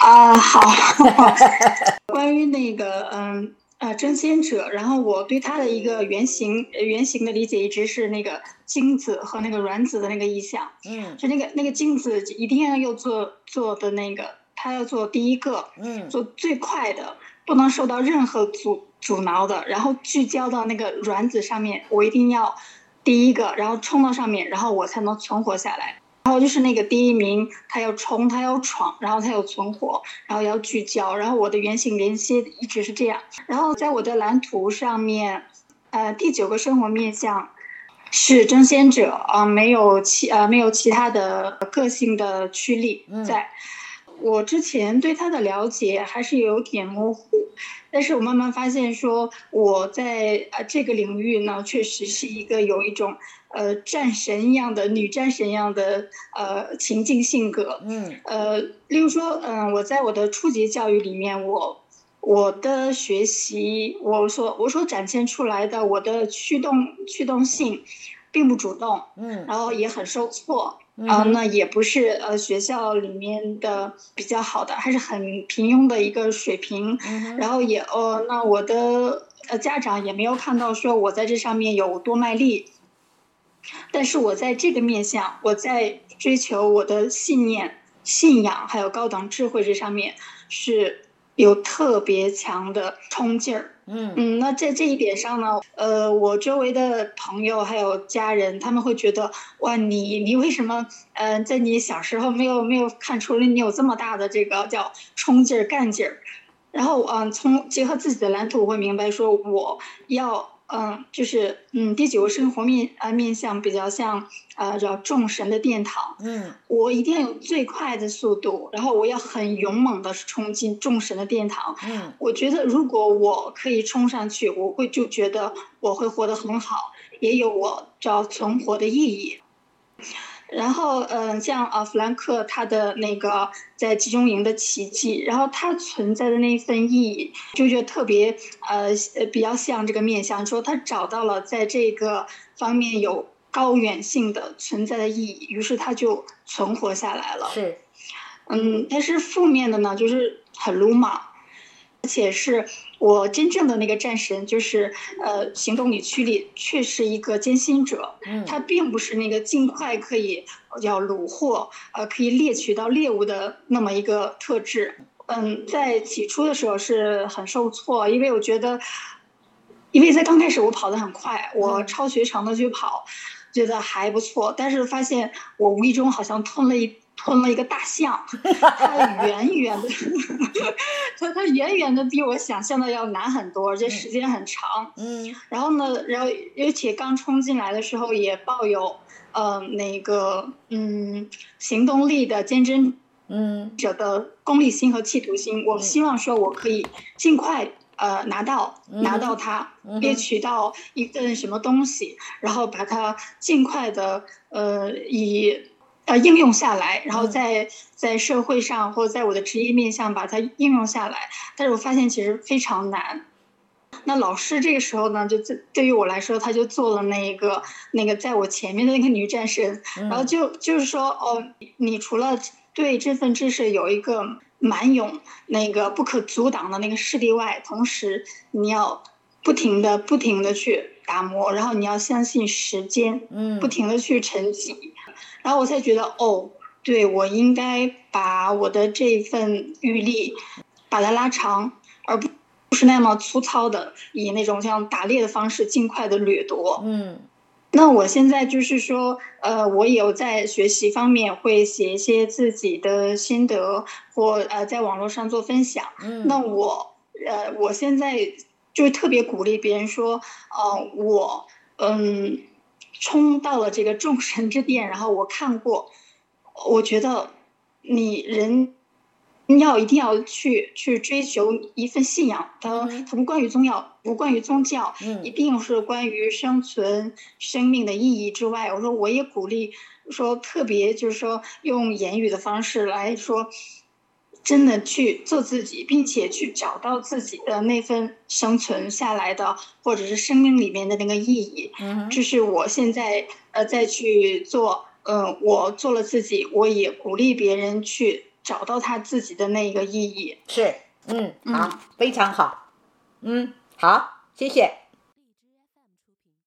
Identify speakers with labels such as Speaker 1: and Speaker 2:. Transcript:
Speaker 1: 啊，好，关于那个，嗯，呃，争先者，然后我对他的一个原型，呃原型的理解一直是那个精子和那个卵子的那个意象，
Speaker 2: 嗯。
Speaker 1: 就那个那个精子一定要要做做的那个，他要做第一个，
Speaker 2: 嗯
Speaker 1: 做最快的，不能受到任何阻阻挠的，然后聚焦到那个卵子上面，我一定要第一个，然后冲到上面，然后我才能存活下来。然后就是那个第一名，他要冲，他要闯，然后他要存活，然后要聚焦，然后我的原型连接一直是这样。然后在我的蓝图上面，呃，第九个生活面向是争先者啊、没有其呃没有其他的个性的驱力在。我之前对他的了解还是有点模糊，但是我慢慢发现说我在呃这个领域呢，确实是一个有一种呃战神一样的女战神一样的呃情境性格。
Speaker 2: 嗯
Speaker 1: 呃，例如说，嗯、我在我的初级教育里面，我我的学习，我所我所展现出来的我的驱动驱动性，并不主动，
Speaker 2: 嗯
Speaker 1: 然后也很受挫。啊、
Speaker 2: 嗯
Speaker 1: 那也不是呃学校里面的比较好的，还是很平庸的一个水平。
Speaker 2: 嗯
Speaker 1: 然后也哦，那我的呃家长也没有看到说我在这上面有多卖力，但是我在这个面向，我在追求我的信念、信仰还有高等智慧这上面是有特别强的冲劲儿。
Speaker 2: 嗯
Speaker 1: 嗯，那在这一点上呢，呃，我周围的朋友还有家人，他们会觉得，哇，你你为什么，呃，在你小时候没有没有看出来你有这么大的这个叫冲劲儿、干劲儿？然后，嗯、从结合自己的蓝图，我会明白说，我要，嗯、就是，嗯，第九个生活面呃面向比较像，呃，叫众神的殿堂。
Speaker 2: 嗯
Speaker 1: 我一定要有最快的速度，然后我要很勇猛的冲进众神的殿堂。
Speaker 2: 嗯
Speaker 1: 我觉得如果我可以冲上去，我会就觉得我会活得很好，也有我叫存活的意义。然后，嗯、像啊，弗兰克他的那个在集中营的奇迹，然后他存在的那一份意义，就觉得特别呃呃比较像这个面相，说他找到了在这个方面有高远性的存在的意义，于是他就存活下来了。
Speaker 2: 是
Speaker 1: 嗯，但是负面的呢，就是很鲁莽，而且是我真正的那个战神，就是呃，行动里区里，却是一个艰辛者，
Speaker 2: 嗯。
Speaker 1: 他并不是那个尽快可以要虏获，呃，可以猎取到猎物的那么一个特质。嗯，在起初的时候是很受挫，因为我觉得，因为在刚开始我跑得很快，我
Speaker 2: 嗯。
Speaker 1: 超学长的去跑，觉得还不错，但是发现我无意中好像吞了一吞了一个大象，它远远的，它它远远的比我想象的要难很多，而且时间很长。
Speaker 2: 嗯。
Speaker 1: 然后呢，然后而且刚冲进来的时候也抱有呃那个嗯行动力的坚贞
Speaker 2: 嗯。
Speaker 1: 者的功利心和企图心，我希望说我可以尽快呃拿到
Speaker 2: 嗯
Speaker 1: 拿到它
Speaker 2: 嗯哼，
Speaker 1: 猎取到一份什么东西，然后把它尽快的呃以呃应用下来，然后
Speaker 2: 嗯
Speaker 1: 在在社会上或者在我的职业面向把它应用下来。但是我发现其实非常难。那老师这个时候呢，就对对于我来说，他就做了那一个那个在我前面的那个女战神，然后
Speaker 2: 嗯
Speaker 1: 就就是说，哦，你除了对这份知识有一个蛮勇、那个不可阻挡的那个势力外，同时你要不停的、不停的去打磨，然后你要相信时间，
Speaker 2: 嗯
Speaker 1: 不停的去沉积，然后我才觉得，哦，对我应该把我的这份预力把它拉长，而不不是那么粗糙的以那种像打猎的方式尽快的掠夺。
Speaker 2: 嗯
Speaker 1: 那我现在就是说，呃，我有在学习方面会写一些自己的心得，或呃在网络上做分享。
Speaker 2: 嗯
Speaker 1: 那我呃，我现在就特别鼓励别人说，呃，我嗯冲到了这个众神之殿，然后我看过，我觉得你人要一定要去去追求一份信仰，它它不关于宗教，不关于宗教，一定是关于生存生命的意义之外。我说我也鼓励说，特别就是说用言语的方式来说，真的去做自己，并且去找到自己的那份生存下来的或者是生命里面的那个意义。
Speaker 2: 嗯，
Speaker 1: 这是我现在呃再去做，嗯，我做了自己，我也鼓励别人去。找到他自己的那一个意义
Speaker 2: 是，嗯，好，非常好，嗯，好，谢谢。